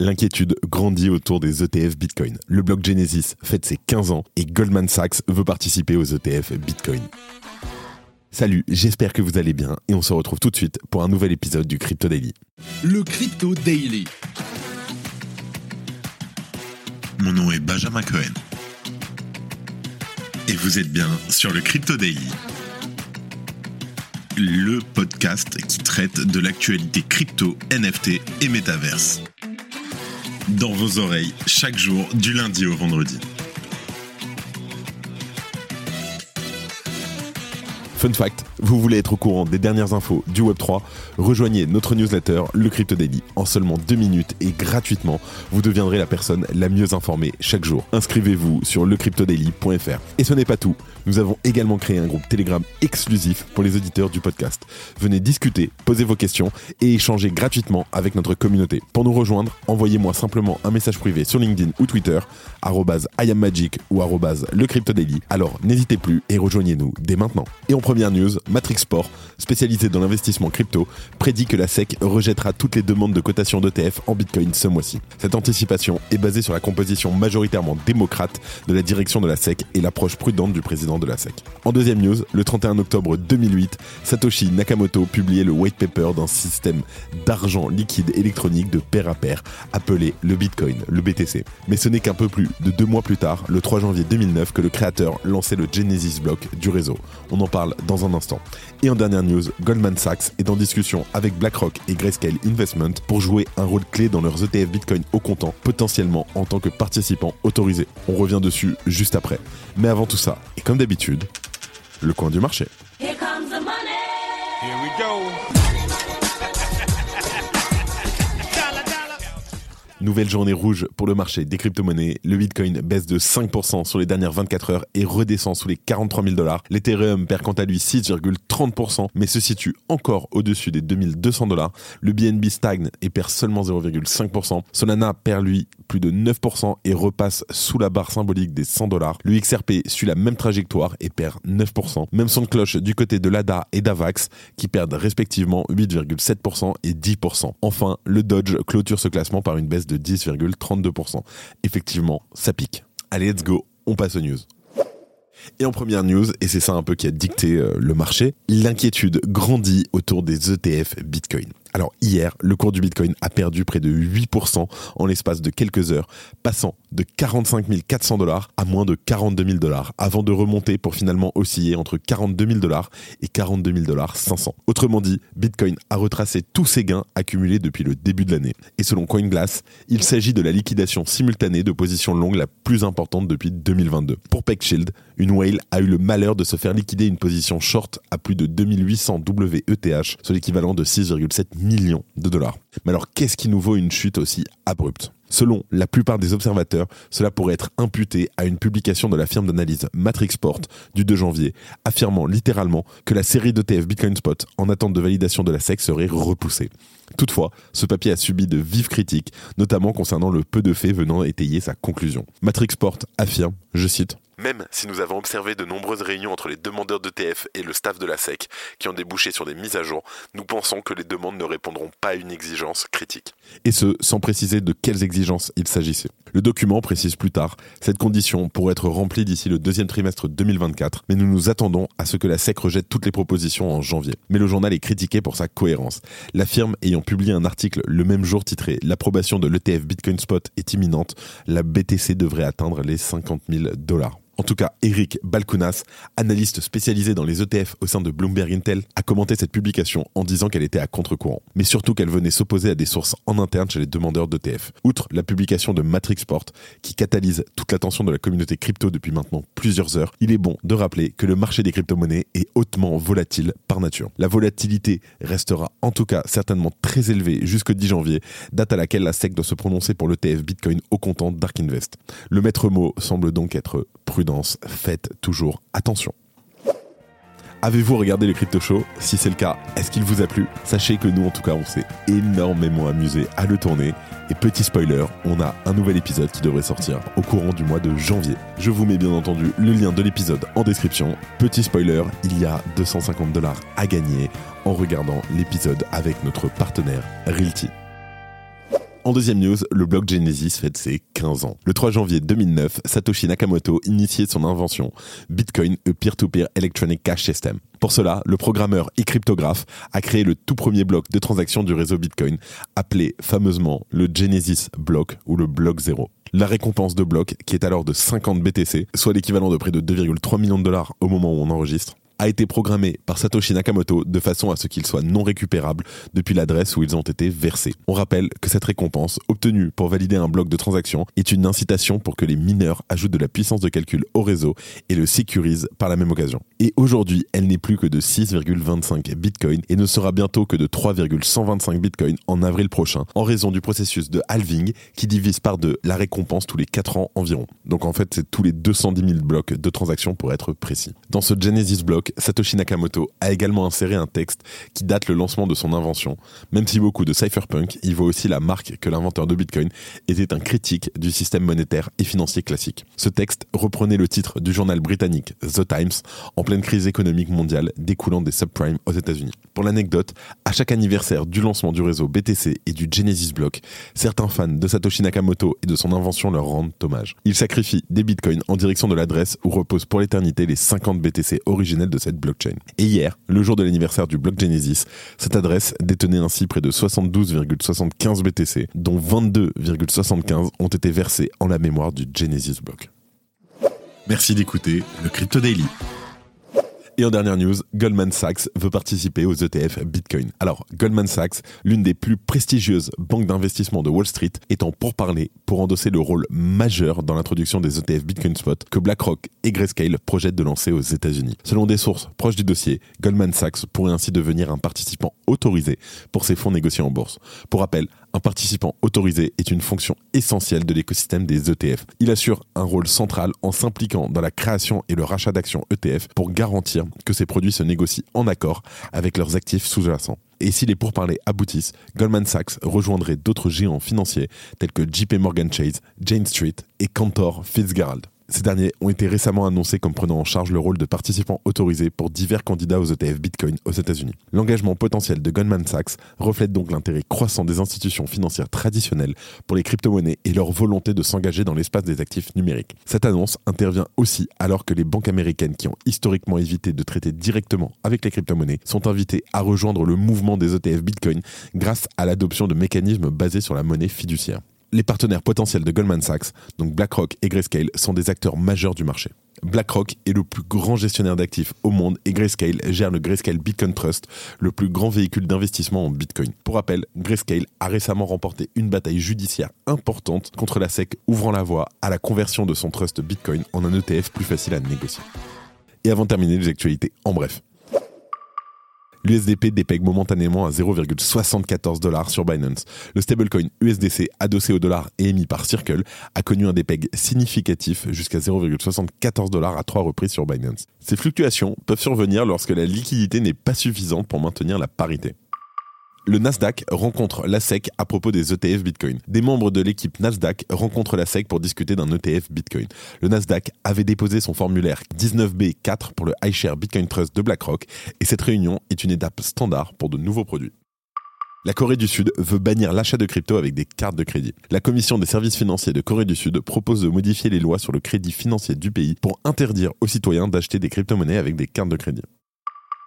l'inquiétude grandit autour des ETF Bitcoin. Le bloc Genesis fête ses 15 ans et Goldman Sachs veut participer aux ETF Bitcoin. Salut, j'espère que vous allez bien et on se retrouve tout de suite pour un nouvel épisode du Crypto Daily. Le Crypto Daily. Mon nom est Benjamin Cohen. Et vous êtes bien sur le Crypto Daily. Le podcast qui traite de l'actualité crypto, NFT et métaverse. Dans vos oreilles, chaque jour, du lundi au vendredi. Fun fact, vous voulez être au courant des dernières infos du Web3, rejoignez notre newsletter, le Crypto Daily. En seulement deux minutes et gratuitement, vous deviendrez la personne la mieux informée chaque jour. Inscrivez-vous sur lecryptodaily.fr. Et ce n'est pas tout, nous avons également créé un groupe Telegram exclusif pour les auditeurs du podcast. Venez discuter, poser vos questions et échanger gratuitement avec notre communauté. Pour nous rejoindre, envoyez-moi simplement un message privé sur LinkedIn ou Twitter, @iammagic ou lecryptodaily. Alors n'hésitez plus et rejoignez-nous dès maintenant. Première news, Matrix Sport, spécialisé dans l'investissement crypto, prédit que la SEC rejettera toutes les demandes de cotation d'ETF en Bitcoin ce mois-ci. Cette anticipation est basée sur la composition majoritairement démocrate de la direction de la SEC et l'approche prudente du président de la SEC. En deuxième news, le 31 octobre 2008, Satoshi Nakamoto publiait le white paper d'un système d'argent liquide électronique de pair à pair appelé le Bitcoin, le BTC. Mais ce n'est qu'un peu plus de deux mois plus tard, le 3 janvier 2009, que le créateur lançait le Genesis Block du réseau. On en parle dans un instant. Et en dernière news, Goldman Sachs est en discussion avec BlackRock et Grayscale Investment pour jouer un rôle clé dans leurs ETF Bitcoin au comptant, potentiellement en tant que participant autorisé. On revient dessus juste après. Mais avant tout ça, et comme d'habitude, le coin du marché. Here comes the money. Here we go. Nouvelle journée rouge pour le marché des crypto-monnaies. Le Bitcoin baisse de 5% sur les dernières 24 heures et redescend sous les 43 000 dollars. L'Ethereum perd quant à lui 6,30% mais se situe encore au-dessus des 2200 dollars. Le BNB stagne et perd seulement 0,5%. Solana perd lui plus de 9% et repasse sous la barre symbolique des 100 dollars. Le XRP suit la même trajectoire et perd 9%. Même son de cloche du côté de l'ADA et d'Avax qui perdent respectivement 8,7% et 10%. Enfin, le Dodge clôture ce classement par une baisse de 10,32%. Effectivement, ça pique. Allez, let's go, on passe aux news. Et en première news, et c'est ça un peu qui a dicté euh, le marché, l'inquiétude grandit autour des ETF Bitcoin. Alors hier, le cours du Bitcoin a perdu près de 8% en l'espace de quelques heures, passant de 45 400 dollars à moins de 42 000 dollars, avant de remonter pour finalement osciller entre 42 000 dollars et 42 000 dollars 500. Autrement dit, Bitcoin a retracé tous ses gains accumulés depuis le début de l'année. Et selon CoinGlass, il s'agit de la liquidation simultanée de positions longues la plus importante depuis 2022. Pour PeckShield, une whale a eu le malheur de se faire liquider une position short à plus de 2800 WETH, soit l'équivalent de 6,7 millions de dollars. Mais alors qu'est-ce qui nous vaut une chute aussi abrupte? Selon la plupart des observateurs, cela pourrait être imputé à une publication de la firme d'analyse Matrixport du 2 janvier, affirmant littéralement que la série d'ETF Bitcoin Spot en attente de validation de la SEC serait repoussée. Toutefois, ce papier a subi de vives critiques, notamment concernant le peu de faits venant étayer sa conclusion. Matrixport affirme, je cite, même si nous avons observé de nombreuses réunions entre les demandeurs d'ETF et le staff de la SEC qui ont débouché sur des mises à jour, nous pensons que les demandes ne répondront pas à une exigence critique. Et ce, sans préciser de quelles exigences il s'agissait. Le document précise plus tard, cette condition pourrait être remplie d'ici le deuxième trimestre 2024, mais nous nous attendons à ce que la SEC rejette toutes les propositions en janvier. Mais le journal est critiqué pour sa cohérence. La firme ayant publié un article le même jour titré L'approbation de l'ETF Bitcoin Spot est imminente, la BTC devrait atteindre les 50 000 dollars. En tout cas, Eric Balkunas, analyste spécialisé dans les ETF au sein de Bloomberg Intel, a commenté cette publication en disant qu'elle était à contre-courant, mais surtout qu'elle venait s'opposer à des sources en interne chez les demandeurs d'ETF. Outre la publication de Matrixport, qui catalyse toute l'attention de la communauté crypto depuis maintenant plusieurs heures, il est bon de rappeler que le marché des crypto-monnaies est hautement volatile par nature. La volatilité restera en tout cas certainement très élevée jusqu'au 10 janvier, date à laquelle la SEC doit se prononcer pour l'ETF Bitcoin au comptant Dark Invest. Le maître mot semble donc être prudent faites toujours attention. Avez-vous regardé le Crypto Show Si c'est le cas, est-ce qu'il vous a plu? Sachez que nous, en tout cas, on s'est énormément amusé à le tourner. Et petit spoiler, on a un nouvel épisode qui devrait sortir au courant du mois de janvier. Je vous mets bien entendu le lien de l'épisode en description. Petit spoiler, il y a 250 dollars à gagner en regardant l'épisode avec notre partenaire Realty. En deuxième news, le bloc Genesis fête ses 15 ans. Le 3 janvier 2009, Satoshi Nakamoto initiait son invention Bitcoin, a peer-to-peer electronic cash system. Pour cela, le programmeur et cryptographe a créé le tout premier bloc de transaction du réseau Bitcoin, appelé fameusement le Genesis Block ou le bloc 0. La récompense de bloc, qui est alors de 50 BTC, soit l'équivalent de près de 2,3 millions de dollars au moment où on enregistre, a été programmé par Satoshi Nakamoto de façon à ce qu'ils soient non récupérables depuis l'adresse où ils ont été versés. On rappelle que cette récompense, obtenue pour valider un bloc de transaction, est une incitation pour que les mineurs ajoutent de la puissance de calcul au réseau et le sécurisent par la même occasion. Et aujourd'hui, elle n'est plus que de 6,25 bitcoins et ne sera bientôt que de 3,125 bitcoins en avril prochain en raison du processus de halving qui divise par deux la récompense tous les 4 ans environ. Donc en fait, c'est tous les 210 000 blocs de transaction pour être précis. Dans ce Genesis block, Satoshi Nakamoto a également inséré un texte qui date le lancement de son invention. Même si beaucoup de cypherpunk y voient aussi la marque que l'inventeur de Bitcoin était un critique du système monétaire et financier classique. Ce texte reprenait le titre du journal britannique The Times en pleine crise économique mondiale découlant des subprimes aux États-Unis. Pour l'anecdote, à chaque anniversaire du lancement du réseau BTC et du Genesis Block, certains fans de Satoshi Nakamoto et de son invention leur rendent hommage. Ils sacrifient des bitcoins en direction de l'adresse où reposent pour l'éternité les 50 BTC originels de cette blockchain. Et hier, le jour de l'anniversaire du bloc Genesis, cette adresse détenait ainsi près de 72,75 BTC, dont 22,75 ont été versés en la mémoire du Genesis block. Merci d'écouter le Crypto Daily. Et en dernière news, Goldman Sachs veut participer aux ETF Bitcoin. Alors, Goldman Sachs, l'une des plus prestigieuses banques d'investissement de Wall Street, étant pour parler pour endosser le rôle majeur dans l'introduction des ETF Bitcoin Spot que BlackRock et Grayscale projettent de lancer aux États-Unis. Selon des sources proches du dossier, Goldman Sachs pourrait ainsi devenir un participant autorisé pour ces fonds négociés en bourse. Pour rappel, un participant autorisé est une fonction essentielle de l'écosystème des ETF. Il assure un rôle central en s'impliquant dans la création et le rachat d'actions ETF pour garantir que ces produits se négocient en accord avec leurs actifs sous-jacents. Et si les pourparlers aboutissent, Goldman Sachs rejoindrait d'autres géants financiers tels que JP Morgan Chase, Jane Street et Cantor Fitzgerald. Ces derniers ont été récemment annoncés comme prenant en charge le rôle de participants autorisés pour divers candidats aux ETF Bitcoin aux États-Unis. L'engagement potentiel de Goldman Sachs reflète donc l'intérêt croissant des institutions financières traditionnelles pour les crypto-monnaies et leur volonté de s'engager dans l'espace des actifs numériques. Cette annonce intervient aussi alors que les banques américaines qui ont historiquement évité de traiter directement avec les crypto-monnaies sont invitées à rejoindre le mouvement des ETF Bitcoin grâce à l'adoption de mécanismes basés sur la monnaie fiduciaire les partenaires potentiels de Goldman Sachs, donc BlackRock et Grayscale, sont des acteurs majeurs du marché. BlackRock est le plus grand gestionnaire d'actifs au monde et Grayscale gère le Grayscale Bitcoin Trust, le plus grand véhicule d'investissement en Bitcoin. Pour rappel, Grayscale a récemment remporté une bataille judiciaire importante contre la SEC, ouvrant la voie à la conversion de son trust Bitcoin en un ETF plus facile à négocier. Et avant de terminer les actualités, en bref, l'USDP dépègue momentanément à 0,74 dollars sur Binance. Le stablecoin USDC adossé au dollar et émis par Circle a connu un dépeg significatif jusqu'à 0,74 dollars à trois reprises sur Binance. Ces fluctuations peuvent survenir lorsque la liquidité n'est pas suffisante pour maintenir la parité le Nasdaq rencontre la SEC à propos des ETF Bitcoin. Des membres de l'équipe Nasdaq rencontrent la SEC pour discuter d'un ETF Bitcoin. Le Nasdaq avait déposé son formulaire 19B4 pour le iShare Bitcoin Trust de BlackRock et cette réunion est une étape standard pour de nouveaux produits. La Corée du Sud veut bannir l'achat de crypto avec des cartes de crédit. La Commission des services financiers de Corée du Sud propose de modifier les lois sur le crédit financier du pays pour interdire aux citoyens d'acheter des crypto-monnaies avec des cartes de crédit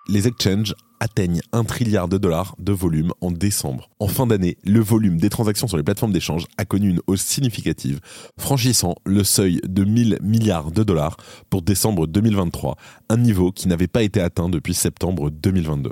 les exchanges atteignent un trilliard de dollars de volume en décembre. En fin d'année, le volume des transactions sur les plateformes d'échange a connu une hausse significative, franchissant le seuil de 1000 milliards de dollars pour décembre 2023, un niveau qui n'avait pas été atteint depuis septembre 2022.